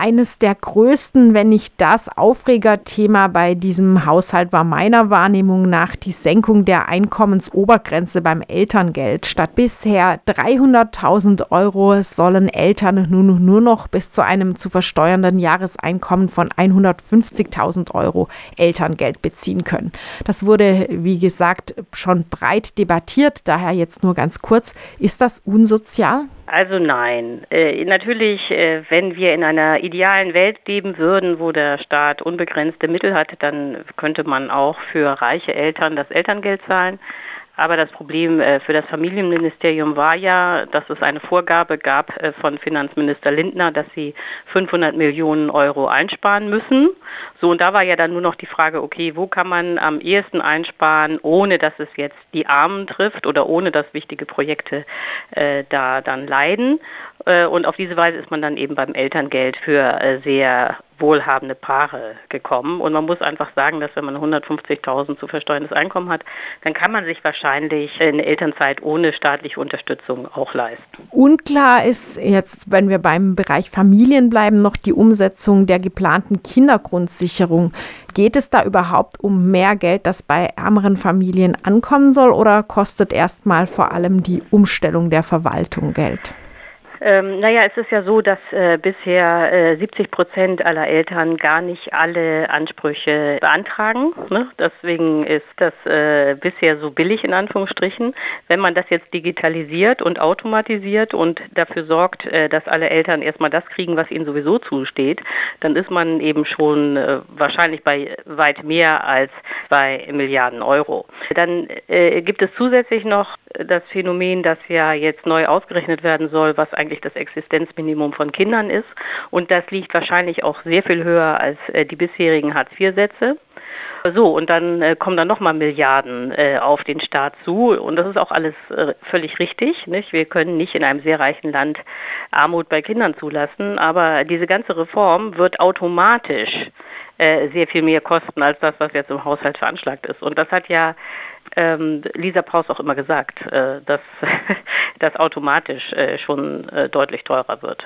eines der größten, wenn nicht das Aufregerthema bei diesem Haushalt war meiner Wahrnehmung nach die Senkung der Einkommensobergrenze beim Elterngeld. Statt bisher 300.000 Euro sollen Eltern nun nur noch bis zu einem zu versteuernden Jahreseinkommen von 150.000 Euro Elterngeld beziehen können. Das wurde, wie gesagt, schon breit debattiert. Daher jetzt nur ganz kurz. Ist das unsozial? Also nein. Äh, natürlich, äh, wenn wir in einer idealen Welt leben würden, wo der Staat unbegrenzte Mittel hat, dann könnte man auch für reiche Eltern das Elterngeld zahlen. Aber das Problem äh, für das Familienministerium war ja, dass es eine Vorgabe gab äh, von Finanzminister Lindner, dass sie 500 Millionen Euro einsparen müssen. So, und da war ja dann nur noch die Frage, okay, wo kann man am ehesten einsparen, ohne dass es jetzt die Armen trifft oder ohne dass wichtige Projekte äh, da dann leiden. Äh, und auf diese Weise ist man dann eben beim Elterngeld für sehr wohlhabende Paare gekommen. Und man muss einfach sagen, dass wenn man 150.000 zu versteuerndes Einkommen hat, dann kann man sich wahrscheinlich eine Elternzeit ohne staatliche Unterstützung auch leisten. Unklar ist jetzt, wenn wir beim Bereich Familien bleiben, noch die Umsetzung der geplanten Kindergrundsicherung. Geht es da überhaupt um mehr Geld, das bei ärmeren Familien ankommen soll, oder kostet erstmal vor allem die Umstellung der Verwaltung Geld? Ähm, naja, es ist ja so, dass äh, bisher äh, 70 Prozent aller Eltern gar nicht alle Ansprüche beantragen. Ne? Deswegen ist das äh, bisher so billig in Anführungsstrichen. Wenn man das jetzt digitalisiert und automatisiert und dafür sorgt, äh, dass alle Eltern erstmal das kriegen, was ihnen sowieso zusteht, dann ist man eben schon äh, wahrscheinlich bei weit mehr als zwei Milliarden Euro. Dann äh, gibt es zusätzlich noch das Phänomen, das ja jetzt neu ausgerechnet werden soll, was eigentlich das Existenzminimum von Kindern ist. Und das liegt wahrscheinlich auch sehr viel höher als äh, die bisherigen Hartz-IV-Sätze. So, und dann äh, kommen dann nochmal Milliarden äh, auf den Staat zu. Und das ist auch alles äh, völlig richtig. Nicht? Wir können nicht in einem sehr reichen Land Armut bei Kindern zulassen. Aber diese ganze Reform wird automatisch sehr viel mehr kosten als das, was jetzt im Haushalt veranschlagt ist. Und das hat ja ähm, Lisa Paus auch immer gesagt, äh, dass das automatisch äh, schon äh, deutlich teurer wird.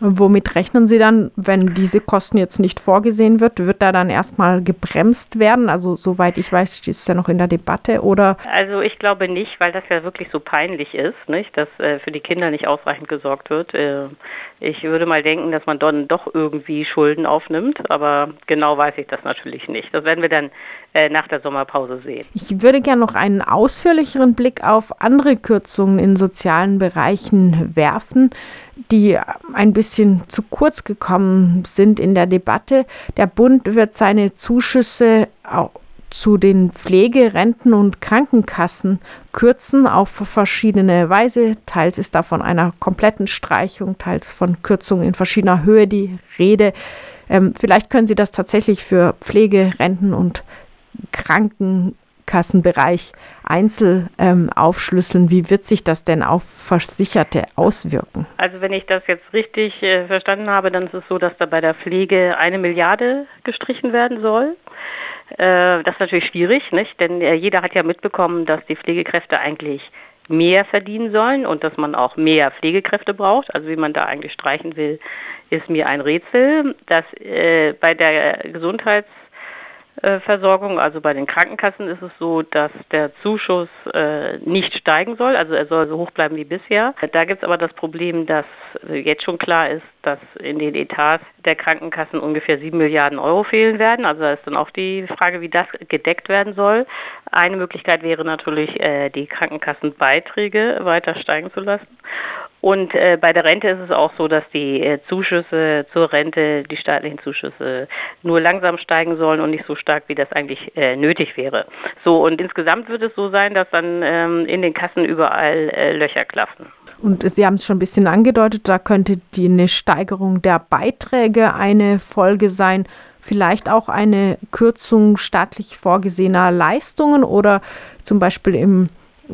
Womit rechnen Sie dann, wenn diese Kosten jetzt nicht vorgesehen wird? Wird da dann erstmal gebremst werden? Also soweit ich weiß, steht es ja noch in der Debatte oder? Also ich glaube nicht, weil das ja wirklich so peinlich ist, nicht, dass äh, für die Kinder nicht ausreichend gesorgt wird. Äh, ich würde mal denken, dass man dann doch irgendwie Schulden aufnimmt, aber genau weiß ich das natürlich nicht. Das werden wir dann äh, nach der Sommerpause sehen. Ich würde gerne noch einen ausführlicheren Blick auf andere Kürzungen in sozialen Bereichen werfen die ein bisschen zu kurz gekommen sind in der Debatte. Der Bund wird seine Zuschüsse zu den Pflegerenten und Krankenkassen kürzen auf verschiedene Weise. Teils ist da von einer kompletten Streichung, teils von Kürzungen in verschiedener Höhe die Rede. Ähm, vielleicht können Sie das tatsächlich für Pflegerenten und Kranken Kassenbereich einzeln ähm, aufschlüsseln. Wie wird sich das denn auf Versicherte auswirken? Also wenn ich das jetzt richtig äh, verstanden habe, dann ist es so, dass da bei der Pflege eine Milliarde gestrichen werden soll. Äh, das ist natürlich schwierig, nicht? denn äh, jeder hat ja mitbekommen, dass die Pflegekräfte eigentlich mehr verdienen sollen und dass man auch mehr Pflegekräfte braucht. Also wie man da eigentlich streichen will, ist mir ein Rätsel. Dass äh, bei der Gesundheits Versorgung. Also bei den Krankenkassen ist es so, dass der Zuschuss äh, nicht steigen soll, also er soll so hoch bleiben wie bisher. Da gibt es aber das Problem, dass jetzt schon klar ist, dass in den Etats der Krankenkassen ungefähr sieben Milliarden Euro fehlen werden. Also da ist dann auch die Frage, wie das gedeckt werden soll. Eine Möglichkeit wäre natürlich, äh, die Krankenkassenbeiträge weiter steigen zu lassen. Und äh, bei der Rente ist es auch so, dass die äh, Zuschüsse zur Rente, die staatlichen Zuschüsse, nur langsam steigen sollen und nicht so stark, wie das eigentlich äh, nötig wäre. So, und insgesamt wird es so sein, dass dann ähm, in den Kassen überall äh, Löcher klaffen. Und Sie haben es schon ein bisschen angedeutet, da könnte die eine Steigerung der Beiträge eine Folge sein vielleicht auch eine Kürzung staatlich vorgesehener Leistungen oder zum Beispiel im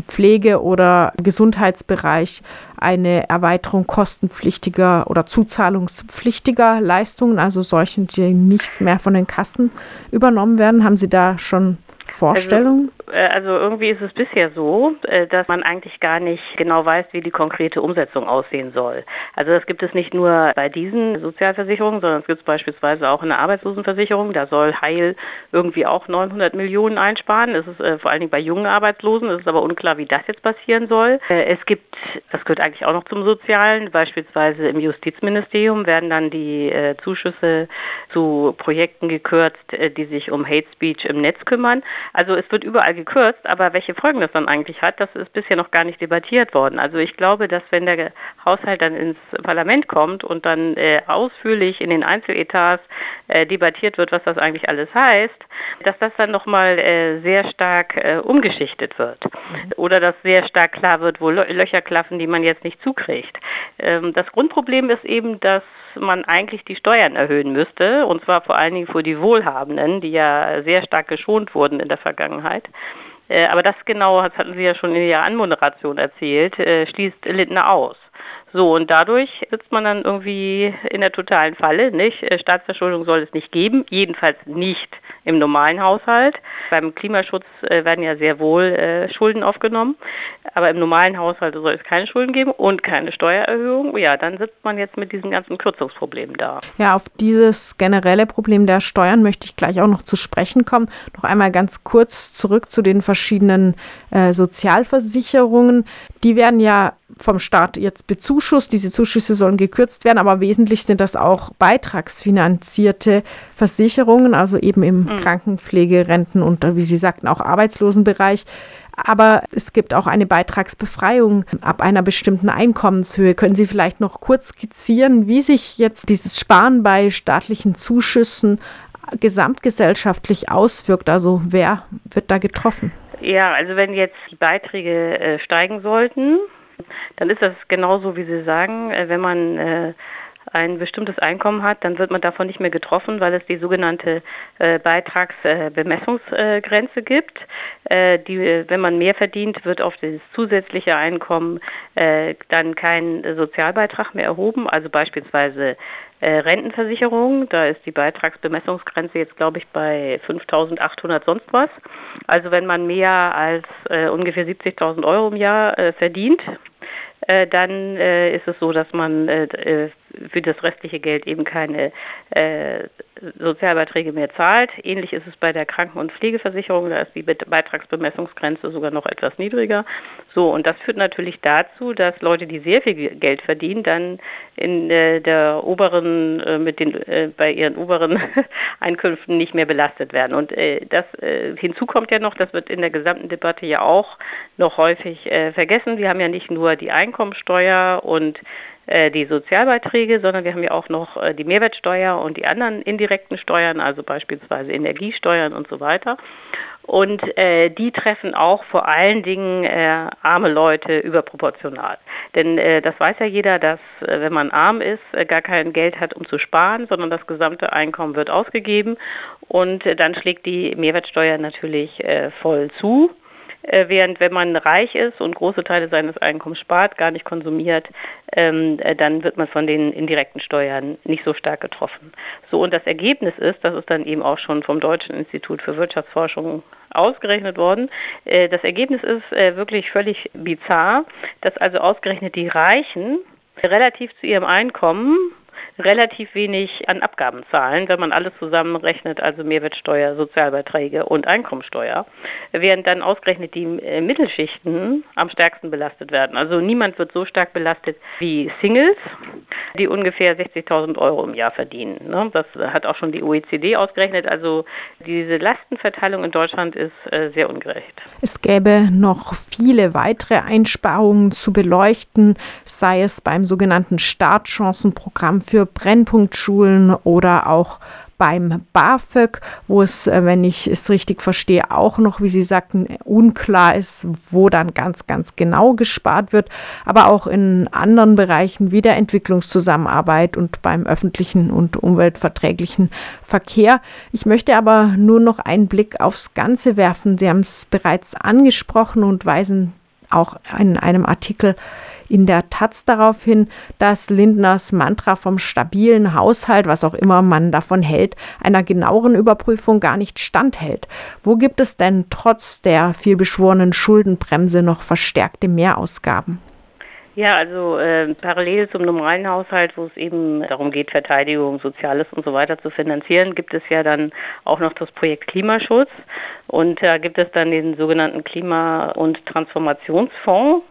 Pflege- oder Gesundheitsbereich eine Erweiterung kostenpflichtiger oder zuzahlungspflichtiger Leistungen, also solchen, die nicht mehr von den Kassen übernommen werden. Haben Sie da schon Vorstellungen? Äh, also irgendwie ist es bisher so, äh, dass man eigentlich gar nicht genau weiß, wie die konkrete Umsetzung aussehen soll. Also das gibt es nicht nur bei diesen Sozialversicherungen, sondern es gibt es beispielsweise auch in der Arbeitslosenversicherung. Da soll Heil irgendwie auch 900 Millionen einsparen. Es ist äh, vor allen Dingen bei jungen Arbeitslosen. Es ist aber unklar, wie das jetzt passieren soll. Äh, es gibt, das gehört eigentlich auch noch zum Sozialen, beispielsweise im Justizministerium werden dann die äh, Zuschüsse zu Projekten gekürzt, äh, die sich um Hate Speech im Netz kümmern. Also es wird überall gekürzt, aber welche Folgen das dann eigentlich hat, das ist bisher noch gar nicht debattiert worden. Also ich glaube, dass wenn der Haushalt dann ins Parlament kommt und dann äh, ausführlich in den Einzeletats äh, debattiert wird, was das eigentlich alles heißt, dass das dann nochmal äh, sehr stark äh, umgeschichtet wird. Oder dass sehr stark klar wird, wo Löcher klaffen, die man jetzt nicht zukriegt. Ähm, das Grundproblem ist eben, dass man eigentlich die Steuern erhöhen müsste, und zwar vor allen Dingen für die Wohlhabenden, die ja sehr stark geschont wurden in der Vergangenheit. Äh, aber das genau, das hatten Sie ja schon in Ihrer Anmoderation erzählt, äh, schließt Lindner aus. So, und dadurch sitzt man dann irgendwie in der totalen Falle, nicht? Äh, Staatsverschuldung soll es nicht geben, jedenfalls nicht im normalen Haushalt. Beim Klimaschutz äh, werden ja sehr wohl äh, Schulden aufgenommen, aber im normalen Haushalt soll es keine Schulden geben und keine Steuererhöhung. Ja, dann sitzt man jetzt mit diesen ganzen Kürzungsproblemen da. Ja, auf dieses generelle Problem der Steuern möchte ich gleich auch noch zu sprechen kommen. Noch einmal ganz kurz zurück zu den verschiedenen äh, Sozialversicherungen. Die werden ja vom Staat jetzt bezuschusst. Diese Zuschüsse sollen gekürzt werden, aber wesentlich sind das auch beitragsfinanzierte Versicherungen, also eben im mhm. Krankenpflege, Renten und, wie Sie sagten, auch Arbeitslosenbereich. Aber es gibt auch eine Beitragsbefreiung ab einer bestimmten Einkommenshöhe. Können Sie vielleicht noch kurz skizzieren, wie sich jetzt dieses Sparen bei staatlichen Zuschüssen gesamtgesellschaftlich auswirkt? Also wer wird da getroffen? Ja, also wenn jetzt die Beiträge äh, steigen sollten, dann ist das genauso, wie Sie sagen. Äh, wenn man äh, ein bestimmtes Einkommen hat, dann wird man davon nicht mehr getroffen, weil es die sogenannte äh, Beitragsbemessungsgrenze äh, gibt. Äh, die, wenn man mehr verdient, wird auf das zusätzliche Einkommen äh, dann kein Sozialbeitrag mehr erhoben, also beispielsweise äh, Rentenversicherung. Da ist die Beitragsbemessungsgrenze jetzt, glaube ich, bei 5.800 sonst was. Also wenn man mehr als äh, ungefähr 70.000 Euro im Jahr äh, verdient, äh, dann äh, ist es so, dass man äh, für das restliche Geld eben keine äh, Sozialbeiträge mehr zahlt. Ähnlich ist es bei der Kranken- und Pflegeversicherung, da ist die Beitragsbemessungsgrenze sogar noch etwas niedriger. So, und das führt natürlich dazu, dass Leute, die sehr viel Geld verdienen, dann in äh, der oberen, äh, mit den, äh, bei ihren oberen Einkünften nicht mehr belastet werden. Und das hinzu kommt ja noch, das wird in der gesamten Debatte ja auch noch häufig vergessen. Wir haben ja nicht nur die Einkommensteuer und die Sozialbeiträge, sondern wir haben ja auch noch äh, die Mehrwertsteuer und die anderen indirekten Steuern, also beispielsweise Energiesteuern und so weiter. Und äh, die treffen auch vor allen Dingen äh, arme Leute überproportional. Denn äh, das weiß ja jeder, dass äh, wenn man arm ist, äh, gar kein Geld hat, um zu sparen, sondern das gesamte Einkommen wird ausgegeben. Und äh, dann schlägt die Mehrwertsteuer natürlich äh, voll zu. Äh, während wenn man reich ist und große Teile seines Einkommens spart, gar nicht konsumiert, ähm, äh, dann wird man von den indirekten Steuern nicht so stark getroffen. So und das Ergebnis ist, das ist dann eben auch schon vom Deutschen Institut für Wirtschaftsforschung ausgerechnet worden. Äh, das Ergebnis ist äh, wirklich völlig bizarr, dass also ausgerechnet die Reichen relativ zu ihrem Einkommen relativ wenig an Abgaben zahlen, wenn man alles zusammenrechnet, also Mehrwertsteuer, Sozialbeiträge und Einkommensteuer, während dann ausgerechnet die äh, Mittelschichten am stärksten belastet werden. Also niemand wird so stark belastet wie Singles, die ungefähr 60.000 Euro im Jahr verdienen. Ne? Das hat auch schon die OECD ausgerechnet. Also diese Lastenverteilung in Deutschland ist äh, sehr ungerecht. Es gäbe noch viele weitere Einsparungen zu beleuchten, sei es beim sogenannten Startchancenprogramm für Brennpunktschulen oder auch beim BAföG, wo es, äh, wenn ich es richtig verstehe, auch noch, wie Sie sagten, unklar ist, wo dann ganz, ganz genau gespart wird, aber auch in anderen Bereichen wie der Entwicklungszusammenarbeit und beim öffentlichen und umweltverträglichen Verkehr. Ich möchte aber nur noch einen Blick aufs Ganze werfen. Sie haben es bereits angesprochen und weisen auch in einem Artikel in der Taz darauf hin, dass Lindners Mantra vom stabilen Haushalt, was auch immer man davon hält, einer genaueren Überprüfung gar nicht standhält. Wo gibt es denn trotz der vielbeschworenen Schuldenbremse noch verstärkte Mehrausgaben? Ja, also äh, parallel zum normalen Haushalt, wo es eben darum geht, Verteidigung, Soziales und so weiter zu finanzieren, gibt es ja dann auch noch das Projekt Klimaschutz. Und da gibt es dann den sogenannten Klima- und Transformationsfonds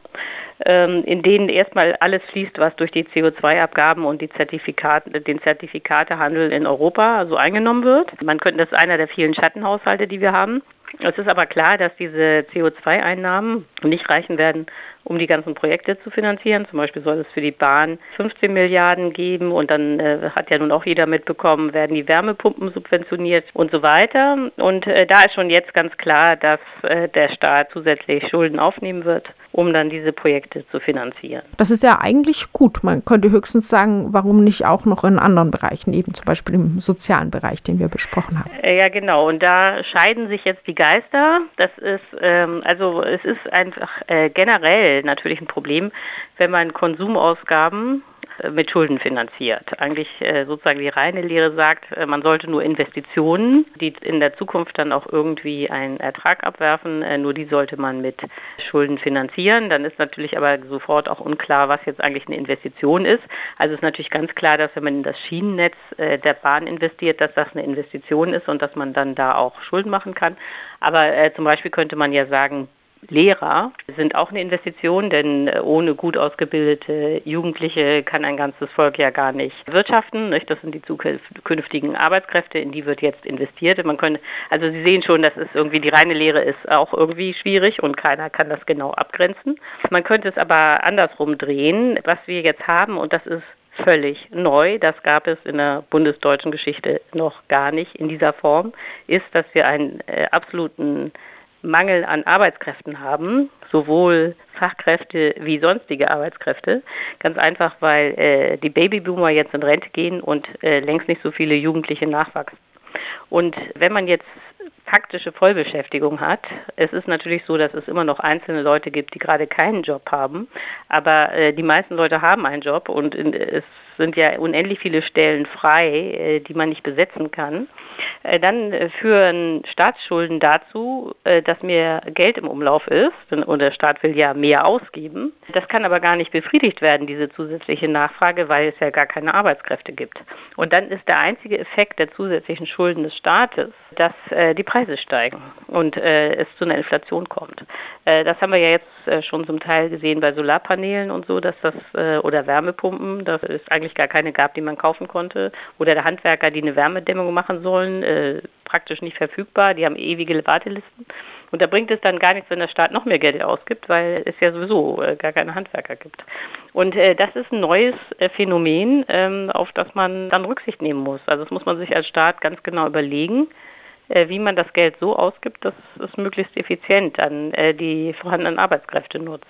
in denen erstmal alles fließt, was durch die CO2-Abgaben und die Zertifikate, den Zertifikatehandel in Europa so eingenommen wird. Man könnte, das ist einer der vielen Schattenhaushalte, die wir haben. Es ist aber klar, dass diese CO2-Einnahmen nicht reichen werden, um die ganzen Projekte zu finanzieren. Zum Beispiel soll es für die Bahn 15 Milliarden geben und dann äh, hat ja nun auch jeder mitbekommen, werden die Wärmepumpen subventioniert und so weiter. Und äh, da ist schon jetzt ganz klar, dass äh, der Staat zusätzlich Schulden aufnehmen wird, um dann diese Projekte zu finanzieren. Das ist ja eigentlich gut. Man könnte höchstens sagen, warum nicht auch noch in anderen Bereichen, eben zum Beispiel im sozialen Bereich, den wir besprochen haben. Äh, ja, genau. Und da scheiden sich jetzt die Geister. Das ist, ähm, also es ist einfach äh, generell natürlich ein Problem, wenn man Konsumausgaben äh, mit Schulden finanziert. Eigentlich äh, sozusagen die reine Lehre sagt, äh, man sollte nur Investitionen, die in der Zukunft dann auch irgendwie einen Ertrag abwerfen, nur die sollte man mit Schulden finanzieren. Dann ist natürlich aber sofort auch unklar, was jetzt eigentlich eine Investition ist. Also ist natürlich ganz klar, dass wenn man in das Schienennetz der Bahn investiert, dass das eine Investition ist und dass man dann da auch Schulden machen kann. Aber zum Beispiel könnte man ja sagen, Lehrer sind auch eine Investition, denn äh, ohne gut ausgebildete Jugendliche kann ein ganzes Volk ja gar nicht wirtschaften. Das sind die zukünftigen Arbeitskräfte, in die wird jetzt investiert. Man könnte, also Sie sehen schon, dass es irgendwie die reine Lehre ist auch irgendwie schwierig und keiner kann das genau abgrenzen. Man könnte es aber andersrum drehen, was wir jetzt haben und das ist völlig neu, das gab es in der bundesdeutschen Geschichte noch gar nicht in dieser Form, ist, dass wir einen äh, absoluten Mangel an Arbeitskräften haben, sowohl Fachkräfte wie sonstige Arbeitskräfte. Ganz einfach, weil äh, die Babyboomer jetzt in Rente gehen und äh, längst nicht so viele Jugendliche nachwachsen. Und wenn man jetzt faktische Vollbeschäftigung hat. Es ist natürlich so, dass es immer noch einzelne Leute gibt, die gerade keinen Job haben, aber äh, die meisten Leute haben einen Job und in, es sind ja unendlich viele Stellen frei, äh, die man nicht besetzen kann. Äh, dann äh, führen Staatsschulden dazu, äh, dass mehr Geld im Umlauf ist und der Staat will ja mehr ausgeben. Das kann aber gar nicht befriedigt werden, diese zusätzliche Nachfrage, weil es ja gar keine Arbeitskräfte gibt. Und dann ist der einzige Effekt der zusätzlichen Schulden des Staates, dass die Preise steigen und es zu einer Inflation kommt. das haben wir ja jetzt schon zum Teil gesehen bei Solarpanelen und so, dass das oder Wärmepumpen, dass es eigentlich gar keine gab, die man kaufen konnte, oder der Handwerker, die eine Wärmedämmung machen sollen, äh, praktisch nicht verfügbar. Die haben ewige Wartelisten. Und da bringt es dann gar nichts, wenn der Staat noch mehr Geld ausgibt, weil es ja sowieso äh, gar keine Handwerker gibt. Und äh, das ist ein neues äh, Phänomen, ähm, auf das man dann Rücksicht nehmen muss. Also das muss man sich als Staat ganz genau überlegen äh, wie man das Geld so ausgibt, dass es möglichst effizient dann äh, die vorhandenen Arbeitskräfte nutzt.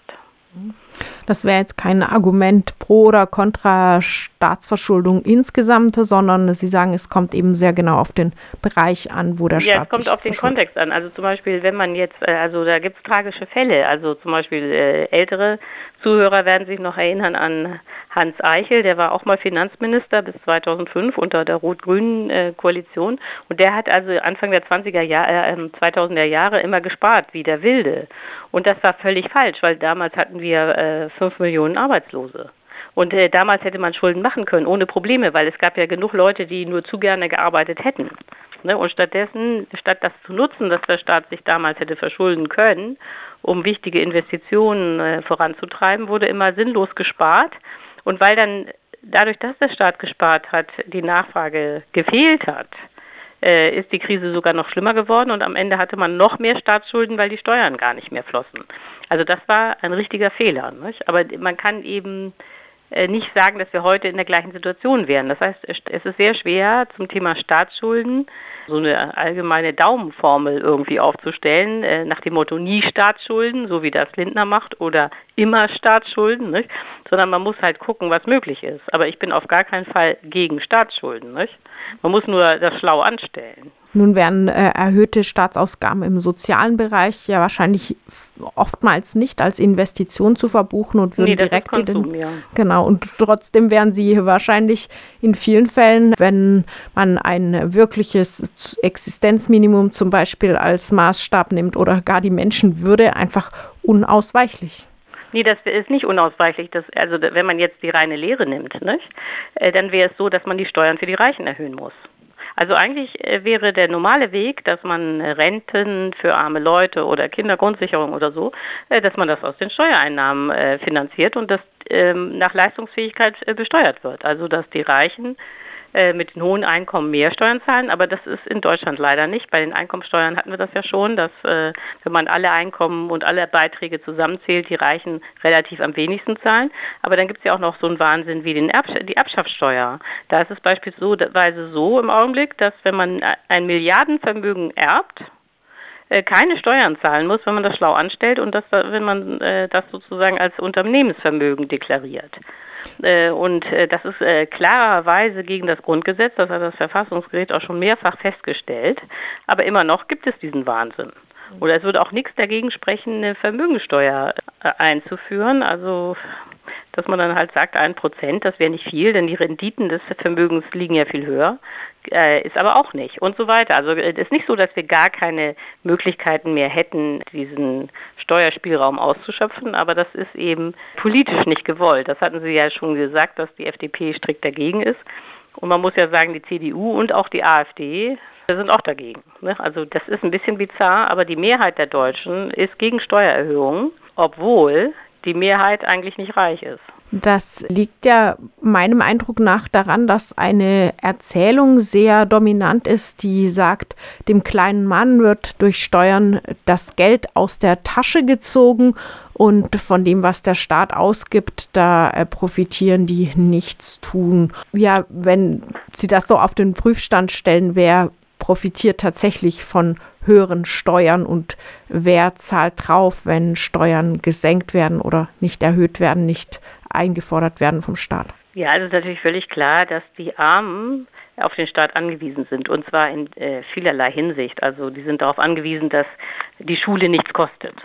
Das wäre jetzt kein Argument pro oder contra Staatsverschuldung insgesamt, sondern Sie sagen, es kommt eben sehr genau auf den Bereich an, wo der ja, Staat. Ja, es kommt auf den Kontext an. Also zum Beispiel, wenn man jetzt, äh, also da gibt es tragische Fälle. Also zum Beispiel äh, ältere Zuhörer werden sich noch erinnern an Hans Eichel, der war auch mal Finanzminister bis 2005 unter der rot-grünen äh, Koalition und der hat also Anfang der 20er Jahre, äh, 2000er Jahre immer gespart wie der Wilde. Und das war völlig falsch, weil damals hatten wir äh, 5 Millionen Arbeitslose. Und äh, damals hätte man Schulden machen können, ohne Probleme, weil es gab ja genug Leute, die nur zu gerne gearbeitet hätten. Ne? Und stattdessen, statt das zu nutzen, dass der Staat sich damals hätte verschulden können, um wichtige Investitionen äh, voranzutreiben, wurde immer sinnlos gespart. Und weil dann dadurch, dass der Staat gespart hat, die Nachfrage gefehlt hat, äh, ist die Krise sogar noch schlimmer geworden und am Ende hatte man noch mehr Staatsschulden, weil die Steuern gar nicht mehr flossen. Also das war ein richtiger Fehler. Nicht? Aber man kann eben äh, nicht sagen, dass wir heute in der gleichen Situation wären. Das heißt, es ist sehr schwer zum Thema Staatsschulden so eine allgemeine Daumenformel irgendwie aufzustellen, äh, nach dem Motto nie Staatsschulden, so wie das Lindner macht, oder immer Staatsschulden, nicht? sondern man muss halt gucken, was möglich ist. Aber ich bin auf gar keinen Fall gegen Staatsschulden. Nicht? Man muss nur das schlau anstellen. Nun werden äh, erhöhte Staatsausgaben im sozialen Bereich ja wahrscheinlich oftmals nicht als Investition zu verbuchen und würden nee, direkt Konsum, den, ja. genau und trotzdem wären sie wahrscheinlich in vielen Fällen, wenn man ein wirkliches Existenzminimum zum Beispiel als Maßstab nimmt oder gar die Menschenwürde einfach unausweichlich. Nee, das ist nicht unausweichlich. Das, also wenn man jetzt die reine Lehre nimmt, nicht? Äh, dann wäre es so, dass man die Steuern für die Reichen erhöhen muss. Also eigentlich äh, wäre der normale Weg, dass man Renten für arme Leute oder Kindergrundsicherung oder so, äh, dass man das aus den Steuereinnahmen finanziert und das ähm, nach Leistungsfähigkeit besteuert wird. Also dass die Reichen äh, mit den hohen Einkommen mehr Steuern zahlen, aber das ist in Deutschland leider nicht. Bei den Einkommensteuern hatten wir das ja schon, dass äh, wenn man alle Einkommen und alle Beiträge zusammenzählt, die Reichen relativ am wenigsten zahlen. Aber dann gibt es ja auch noch so einen Wahnsinn wie den Erbsch die Erbschaftssteuer. Da ist es beispielsweise so im Augenblick, dass wenn man ein Milliardenvermögen erbt, äh, keine Steuern zahlen muss, wenn man das schlau anstellt und das, wenn man äh, das sozusagen als Unternehmensvermögen deklariert. Äh, und äh, das ist äh, klarerweise gegen das Grundgesetz, das hat das Verfassungsgericht auch schon mehrfach festgestellt. Aber immer noch gibt es diesen Wahnsinn. Oder es würde auch nichts dagegen sprechen, eine Vermögensteuer einzuführen. Also dass man dann halt sagt, ein Prozent, das wäre nicht viel, denn die Renditen des Vermögens liegen ja viel höher, äh, ist aber auch nicht und so weiter. Also es ist nicht so, dass wir gar keine Möglichkeiten mehr hätten, diesen Steuerspielraum auszuschöpfen, aber das ist eben politisch nicht gewollt. Das hatten Sie ja schon gesagt, dass die FDP strikt dagegen ist. Und man muss ja sagen, die CDU und auch die AfD sind auch dagegen. Ne? Also das ist ein bisschen bizarr, aber die Mehrheit der Deutschen ist gegen Steuererhöhungen, obwohl die Mehrheit eigentlich nicht reich ist. Das liegt ja meinem Eindruck nach daran, dass eine Erzählung sehr dominant ist, die sagt, dem kleinen Mann wird durch Steuern das Geld aus der Tasche gezogen und von dem, was der Staat ausgibt, da äh, profitieren die nichts tun. Ja, wenn Sie das so auf den Prüfstand stellen, wer profitiert tatsächlich von höheren Steuern und wer zahlt drauf, wenn Steuern gesenkt werden oder nicht erhöht werden, nicht eingefordert werden vom Staat? Ja, also ist natürlich völlig klar, dass die Armen auf den Staat angewiesen sind und zwar in äh, vielerlei Hinsicht. Also die sind darauf angewiesen, dass die Schule nichts kostet.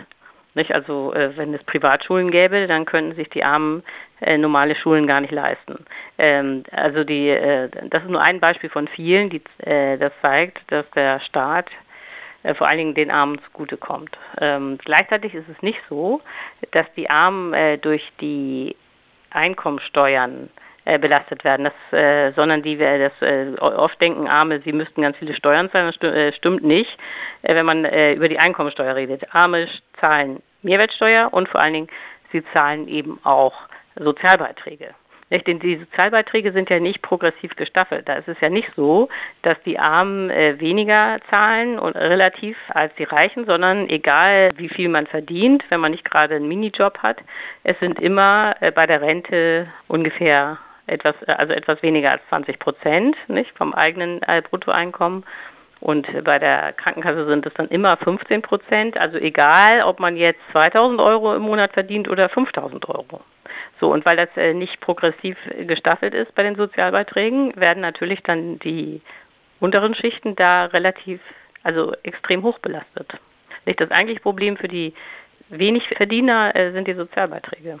Nicht? Also äh, wenn es Privatschulen gäbe, dann könnten sich die Armen äh, normale Schulen gar nicht leisten. Ähm, also die, äh, das ist nur ein Beispiel von vielen, die äh, das zeigt, dass der Staat äh, vor allen Dingen den Armen zugutekommt. Ähm, gleichzeitig ist es nicht so, dass die Armen äh, durch die Einkommensteuern belastet werden, das, äh, sondern die das äh, oft denken Arme, sie müssten ganz viele Steuern zahlen. Das äh, stimmt nicht, äh, wenn man äh, über die Einkommensteuer redet. Arme zahlen Mehrwertsteuer und vor allen Dingen sie zahlen eben auch Sozialbeiträge. Nicht? Denn die Sozialbeiträge sind ja nicht progressiv gestaffelt. Da ist es ja nicht so, dass die Armen äh, weniger zahlen und relativ als die Reichen, sondern egal wie viel man verdient, wenn man nicht gerade einen Minijob hat, es sind immer äh, bei der Rente ungefähr etwas, äh, also etwas weniger als 20 Prozent nicht, vom eigenen äh, Bruttoeinkommen. Und bei der Krankenkasse sind es dann immer 15 Prozent. Also egal, ob man jetzt 2000 Euro im Monat verdient oder 5000 Euro. So, und weil das äh, nicht progressiv gestaffelt ist bei den Sozialbeiträgen, werden natürlich dann die unteren Schichten da relativ, also extrem hoch belastet. Nicht das eigentliche Problem für die wenig Verdiener sind die Sozialbeiträge.